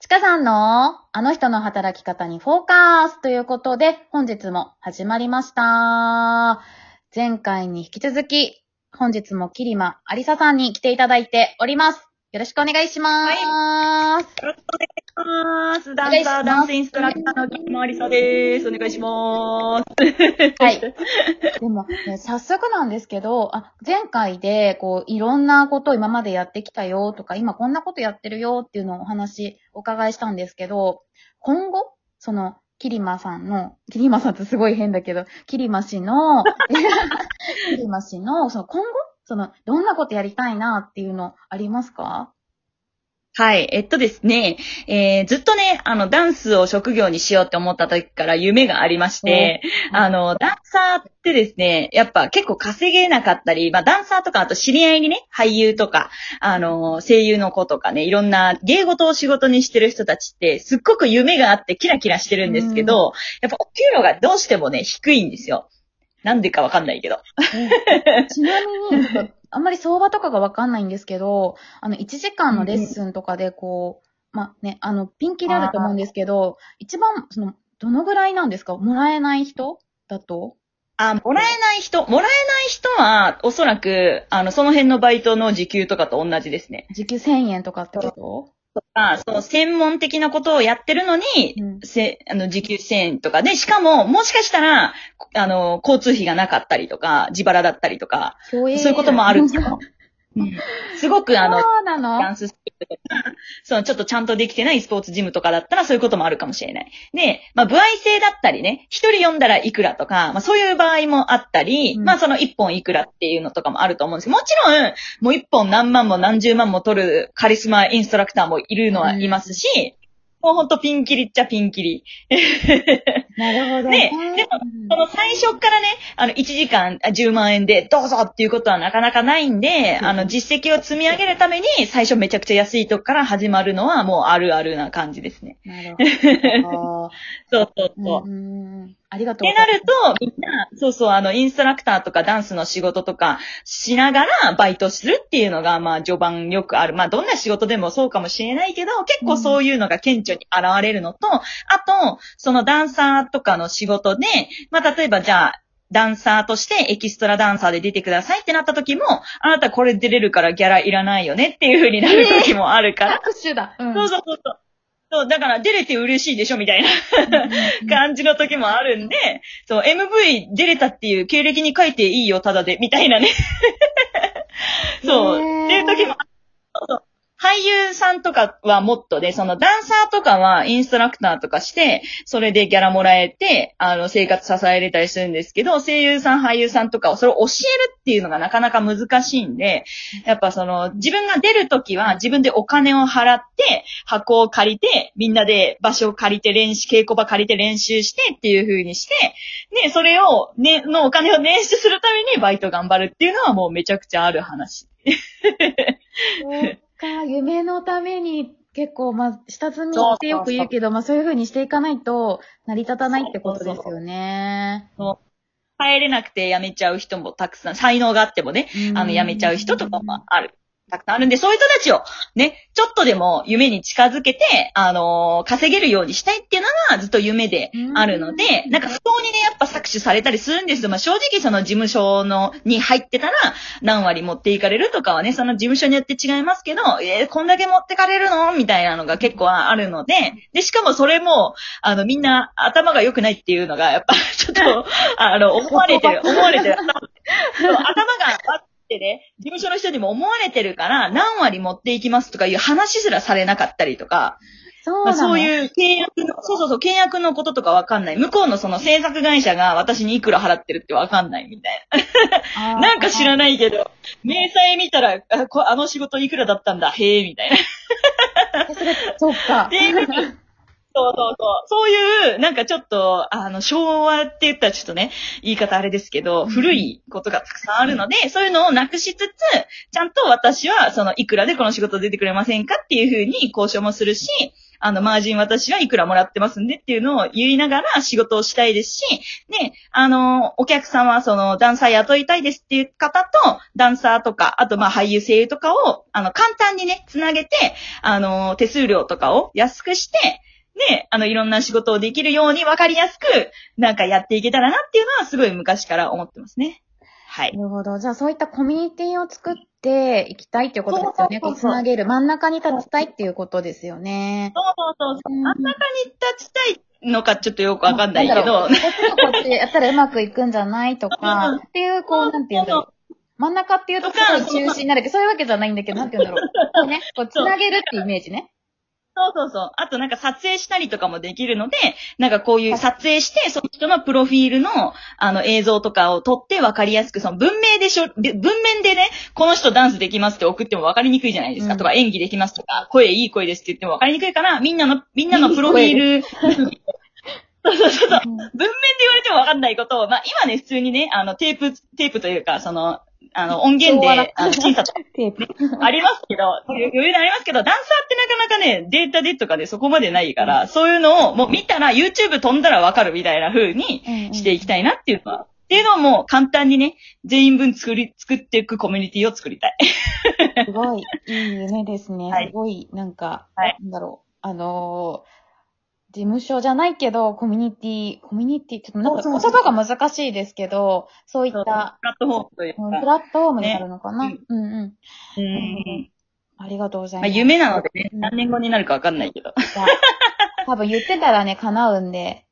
ちかさんのあの人の働き方にフォーカースということで、本日も始まりました。前回に引き続き、本日もキリマアリサさんに来ていただいております。よろしくお願いします。よろしくお願いします。ダンサー、ダンスインストラクターの木間ありさです。お願いします。はい。でも、ね、早速なんですけど、あ、前回で、こう、いろんなことを今までやってきたよとか、今こんなことやってるよっていうのをお話、お伺いしたんですけど、今後、その、キリマさんの、キリマさんってすごい変だけど、キリマ氏の、キリマ氏の、その今後、その、どんなことやりたいなっていうのありますか？はい。えっとですね、えー、ずっとね、あの、ダンスを職業にしようって思った時から夢がありまして、あの、ダンサーってですね、やっぱ結構稼げなかったり、まあ、ダンサーとか、あと知り合いにね、俳優とか、あの、声優の子とかね、いろんな芸事を仕事にしてる人たちって、すっごく夢があってキラキラしてるんですけど、やっぱお給料がどうしてもね、低いんですよ。なんでかわかんないけど。ちなみに、ちょっとあんまり相場とかがわかんないんですけど、あの、1時間のレッスンとかで、こう、まあね、あの、ピンキリあると思うんですけど、一番、その、どのぐらいなんですか？もらえない人だと？あ、もらえない人、もらえない人は、おそらく、あの、その辺のバイトの時給とかと同じですね。時給1000円とかってこと？まあ、その専門的なことをやってるのに、うん。せ、あの、時給1000円とかで、しかも、もしかしたら、あの、交通費がなかったりとか、自腹だったりとか、そういう。こともあるんですよ。うん。すごく、あの、そうなの？ダンス そう、ちょっとちゃんとできてないスポーツジムとかだったらそういうこともあるかもしれない。で、まあ、歩合制だったりね、一人呼んだらいくらとか、まあ、そういう場合もあったり、うんまあ、その一本いくらっていうのとかもあると思うんですけど、もちろん、もう一本何万も何十万も取るカリスマインストラクターもいるのはいますし、もうほんとピンキリっちゃピンキリ。なるほどねね。その最初っからね、あの、1時間あ10万円でどうぞっていうことはなかなかないんで、うんあの、実績を積み上げるために、最初めちゃくちゃ安いとこから始まるのはもうあるあるな感じですね。なるほ そうそうど。そう。うんうんありがとってうござます。ないると、みんな、そうそう、あの、インストラクターとかダンスの仕事とかしながらバイトするっていうのが、まあ、序盤よくある。まあ、どんな仕事でもそうかもしれないけど、結構そういうのが顕著に現れるのと、あと、そのダンサーとかの仕事で、まあ、例えばじゃあ、ダンサーとしてエキストラダンサーで出てくださいってなった時も、あなたこれ出れるからギャラいらないよねっていう風になる時もあるから。拍手だ。うんそうそうそうそう。そう、だから出れて嬉しいでしょみたいな。感じの時もあるんで、そう、MV 出れたっていう経歴に書いていいよ、ただで、みたいなね。そう、っていう時もそう俳優さんとかはもっとね、そのダンサーとかはインストラクターとかして、それでギャラもらえて、あの、生活支えれたりするんですけど、声優さん、俳優さんとかをそれを教えるっていうのがなかなか難しいんで、やっぱその、自分が出るときは自分でお金を払って、箱を借りて、みんなで場所を借りて練習、稽古場借りて練習してっていう風にして、で、それを、ね、のお金を捻出するためにバイト頑張るっていうのはもうめちゃくちゃある話。そうか、夢のために結構、まあ、下積みってよく言うけど、まあそういう風にしていかないと成り立たないってことですよね。帰れなくて辞めちゃう人もたくさん、才能があってもね、あの、辞めちゃう人とかもある。たくさんあるんで、そういう人たちをね、ちょっとでも夢に近づけて、あのー稼げるようにしたいっていうのがずっと夢であるので、うんなんか不当にね、やっぱ搾取されたりするんですよ。まあ正直その事務所の、に入ってたら何割持っていかれるとかはね、その事務所によって違いますけど、えーこんだけ持ってかれるの？みたいなのが結構あるので、で、しかもそれも、あの、みんな頭が良くないっていうのが、やっぱちょっと、あの、思われてる、思われてる。頭があってね、事務所の人にも思われてるから、何割持っていきますとかいう話すらされなかったりとか、まあ、そうなのそういう契約の、そうそうそう、契約のこととかわかんない。向こうのその制作会社が私にいくら払ってるってわかんないみたいな。なんか知らないけど、明細見たら、あの仕事いくらだったんだ、へえ、みたいな。えそれそっか っ。ていうふうにそうそうそう。そういう、なんかちょっと、あの、昭和って言ったらちょっとね、言い方あれですけど、うん古いことがたくさんあるので、そういうのをなくしつつ、ちゃんと私は、その、いくらでこの仕事出てくれませんかっていうふうに交渉もするし、あの、マージン私はいくらもらってますんでっていうのを言いながら仕事をしたいですし、で、あの、お客さんはその、ダンサー雇いたいですっていう方と、ダンサーとか、あとまあ俳優声優とかを、あの、簡単にね、つなげて、あの、手数料とかを安くして、で、あの、いろんな仕事をできるように分かりやすく、なんかやっていけたらなっていうのはすごい昔から思ってますね。はい。なるほど。じゃあそういったコミュニティを作っていきたいっていうことですよね。こう、つなげる。真ん中に立ちたいっていうことですよね。そうそうそう真ん中に立ちたいのかちょっとよくわかんないけどこっちとこっちやったらうまくいくんじゃないとうんか、っていう、こう、なんて言うんだろう。真ん中っていうとすごい中心になるけど、そういうわけじゃないんだけど、なんて言うんだろう ね、こう、つなげるっていうイメージね。そうそうそう。あとなんか撮影したりとかもできるので、なんかこういう撮影して、その人のプロフィールの、あの映像とかを撮って分かりやすく、その文明でしょ、で文面でね、この人ダンスできますって送っても分かりにくいじゃないですか。うんとか演技できますとか、声いい声ですって言っても分かりにくいから、みんなの、みんなのプロフィール、そうそうそう。文面で言われても分かんないことを、まあ今ね、普通にね、あのテープ、テープというか、その、あの音源で、あの、審査とか テープ。ありますけど、余裕でありますけど、ダンサーってなかなかね、データでとかでそこまでないから、そういうのをもう見たら YouTube 飛んだらわかるみたいな風にしていきたいなっていうのは、っていうのをもう簡単にね、全員分作り、作っていくコミュニティを作りたい。すごい、いい夢ですね。はいすごい、なんか、はいなんだろう、あのー事務所じゃないけど、コミュニティ、コミュニティ、ちょっとなんか言葉が難しいですけど、そういっプた、ラットフォームといううんプか。ラットフォームになるのかな、ねうんうん。うんありがとうございまあ、ます。夢なのでね、うん何年後になるかわかんないけど。多分言ってたらね、叶うんで、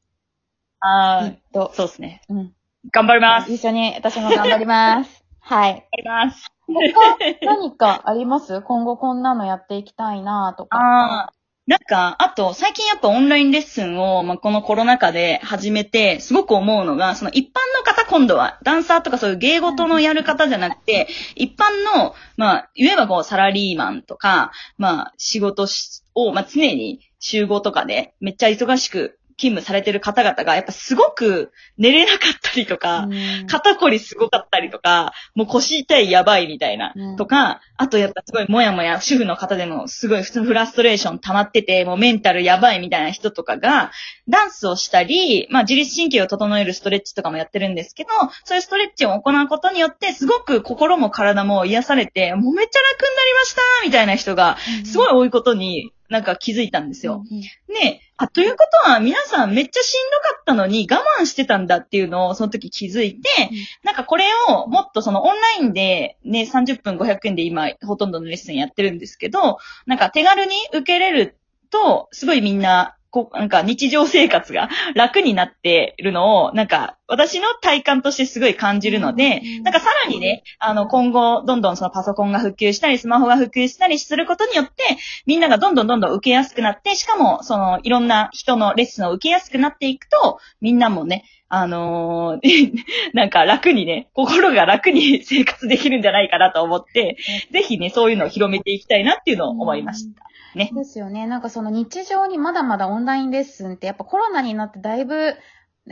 ああ、と。そうですね。うん。頑張ります。一緒に私も頑張ります。はい。頑張ります。他、何かあります？今後こんなのやっていきたいなとか。ああ。なんか、あと、最近やっぱオンラインレッスンを、まあ、このコロナ禍で始めて、すごく思うのが、その一般の方今度は、ダンサーとかそういう芸事のやる方じゃなくて、一般の、まあ、言えばこう、サラリーマンとか、まあ、仕事を、まあ、常に集合とかで、めっちゃ忙しく勤務されてる方々が、やっぱすごく寝れなかったりとか、うん。肩こりすごかったりとか、もう腰痛いやばいみたいな、うん。とか、あとやっぱすごいもやもや、主婦の方でもすごい普通のフラストレーション溜まってて、もうメンタルやばいみたいな人とかが、ダンスをしたり、まあ自律神経を整えるストレッチとかもやってるんですけど、そういうストレッチを行うことによって、すごく心も体も癒されて、もうめっちゃ楽になりましたみたいな人が、すごい多いことになんか気づいたんですよ。うんうんねあ、ということは皆さんめっちゃしんどかったのに我慢してたんだっていうのをその時気づいて、うんなんかこれをもっとそのオンラインでね、30分500円で今ほとんどのレッスンやってるんですけど、なんか手軽に受けれると、すごいみんな、こう、なんか日常生活が楽になってるのを、なんか私の体感としてすごい感じるのでうん、なんかさらにね、あの今後どんどんそのパソコンが普及したり、スマホが普及したりすることによって、みんながどんどんどんどん受けやすくなって、しかも、その、いろんな人のレッスンを受けやすくなっていくと、みんなもね、あのー なんか楽にね、心が楽に生活できるんじゃないかなと思って、ぜひね、そういうのを広めていきたいなっていうのを思いました。ね。ですよね。なんかその日常にまだまだオンラインレッスンってやっぱコロナになってだいぶ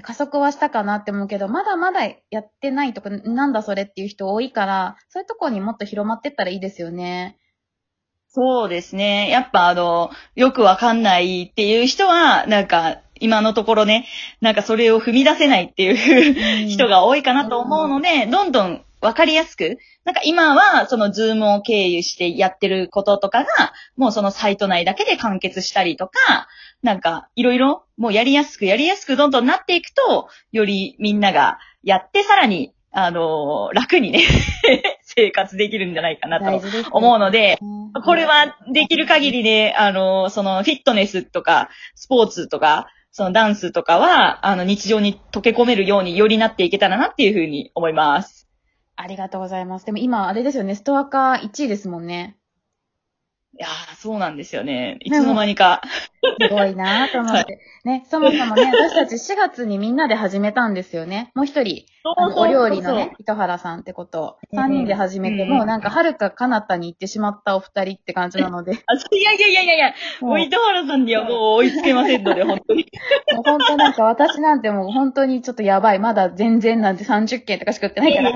加速はしたかなって思うけど、まだまだやってないとか、なんだそれっていう人多いから、そういうところにもっと広まってったらいいですよね。そうですね。やっぱあの、よくわかんないっていう人は、なんか、今のところね、なんかそれを踏み出せないっていう人が多いかなと思うので、どんどんわかりやすく、なんか今はそのズームを経由してやってることとかが、もうそのサイト内だけで完結したりとか、なんかいろいろもうやりやすくやりやすくどんどんなっていくと、よりみんながやってさらに、あの楽にね、生活できるんじゃないかなと。思うので、うんこれはできる限りで、あの、そのフィットネスとか、スポーツとか、そのダンスとかは、あの、日常に溶け込めるようによりなっていけたらなっていうふうに思います。ありがとうございます。でも今、あれですよね、ストア化1位ですもんね。いやー、そうなんですよね。いつの間にか。すごいなと思って。ね、そもそもね、私たち4月にみんなで始めたんですよね。もう一人、あのお料理のね、糸原さんってことを、うん3人で始めて、うんもうなんか、はるか彼方に行ってしまったお二人って感じなので、あ、いやいやいやいやいや、もう糸原さんにはもう追いつけませんので、本当に。もう本当なんか私なんてもう本当にちょっとやばい。まだ全然なんて30件とかしか売ってないから。い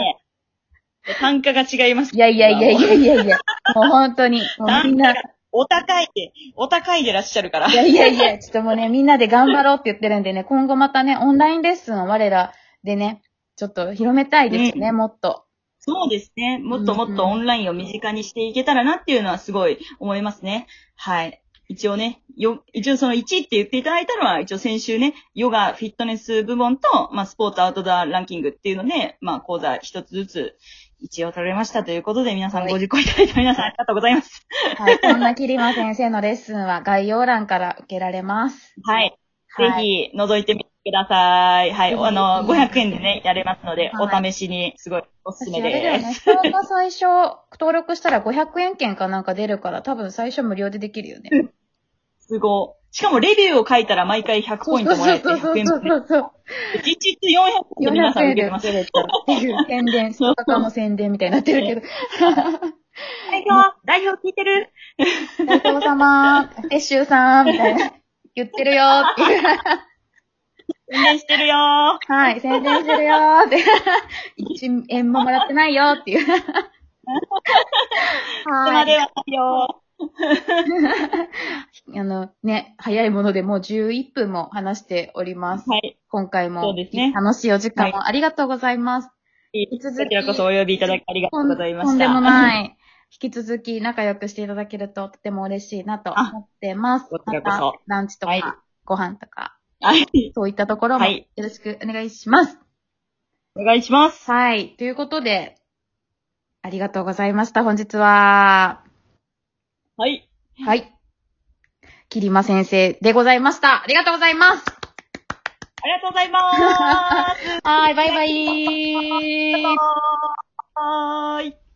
単価が違います。やいやいやいやいやいや。もう本当に、もうみんな、お高いで、お高いでらっしゃるからい。やいやいや、ちょっともうね、みんなで頑張ろうって言ってるんでね、今後またね、オンラインレッスンを我らでね、ちょっと広めたいですよね、うんもっと。そうですね。もっともっとオンラインを身近にしていけたらなっていうのはすごい思いますね。はい。一応ね、よ、一応その1位って言っていただいたのは、一応先週ね、ヨガ、フィットネス部門と、まあ、スポーツアウトドアランキングっていうので、まあ、講座一つずつ、一応取れましたということで、皆さんはいご受講いただいた皆さんありがとうございます。はい、そんなキリマ先生のレッスンは概要欄から受けられます。はい。はいぜひ、覗いてみてください。はい。あの、500円でね、やれますので、はいお試しに、すごいおすすめ私あれだよね、最初登録したら500円券かなんか出るから、多分最初無料でできるよね。すごい。しかも、レビューを書いたら毎回100ポイントもらえて、100円そうそうそう。実質400円で皆さ400ん受けてます。っていう宣伝、ストカカの宣伝みたいになってるけど。代表、代表聞いてる大東様、鉄舟さん、みたいな。言ってるよっていう。宣伝してるよー。はい、宣伝してるよーって。一円ももらってないよっていう。はい。まではよ あの、ね、早いものでもう11分も話しております。ー。はい。今回もそうですね楽しいお時間をありがとうございます。引き続きこちらこそお呼びいただきありがとうございました。とんでもない。引き続き仲良くしていただけるととても嬉しいなと思ってます。こちらこそランチとか、はいご飯とか、はい。そういったところもはいよろしくお願いします。お願いします。はい。ということで、ありがとうございました、本日は。はい。はい。キリマ先生でございました。ありがとうございます。ありがとうございます。はい、バイバイ。はーい。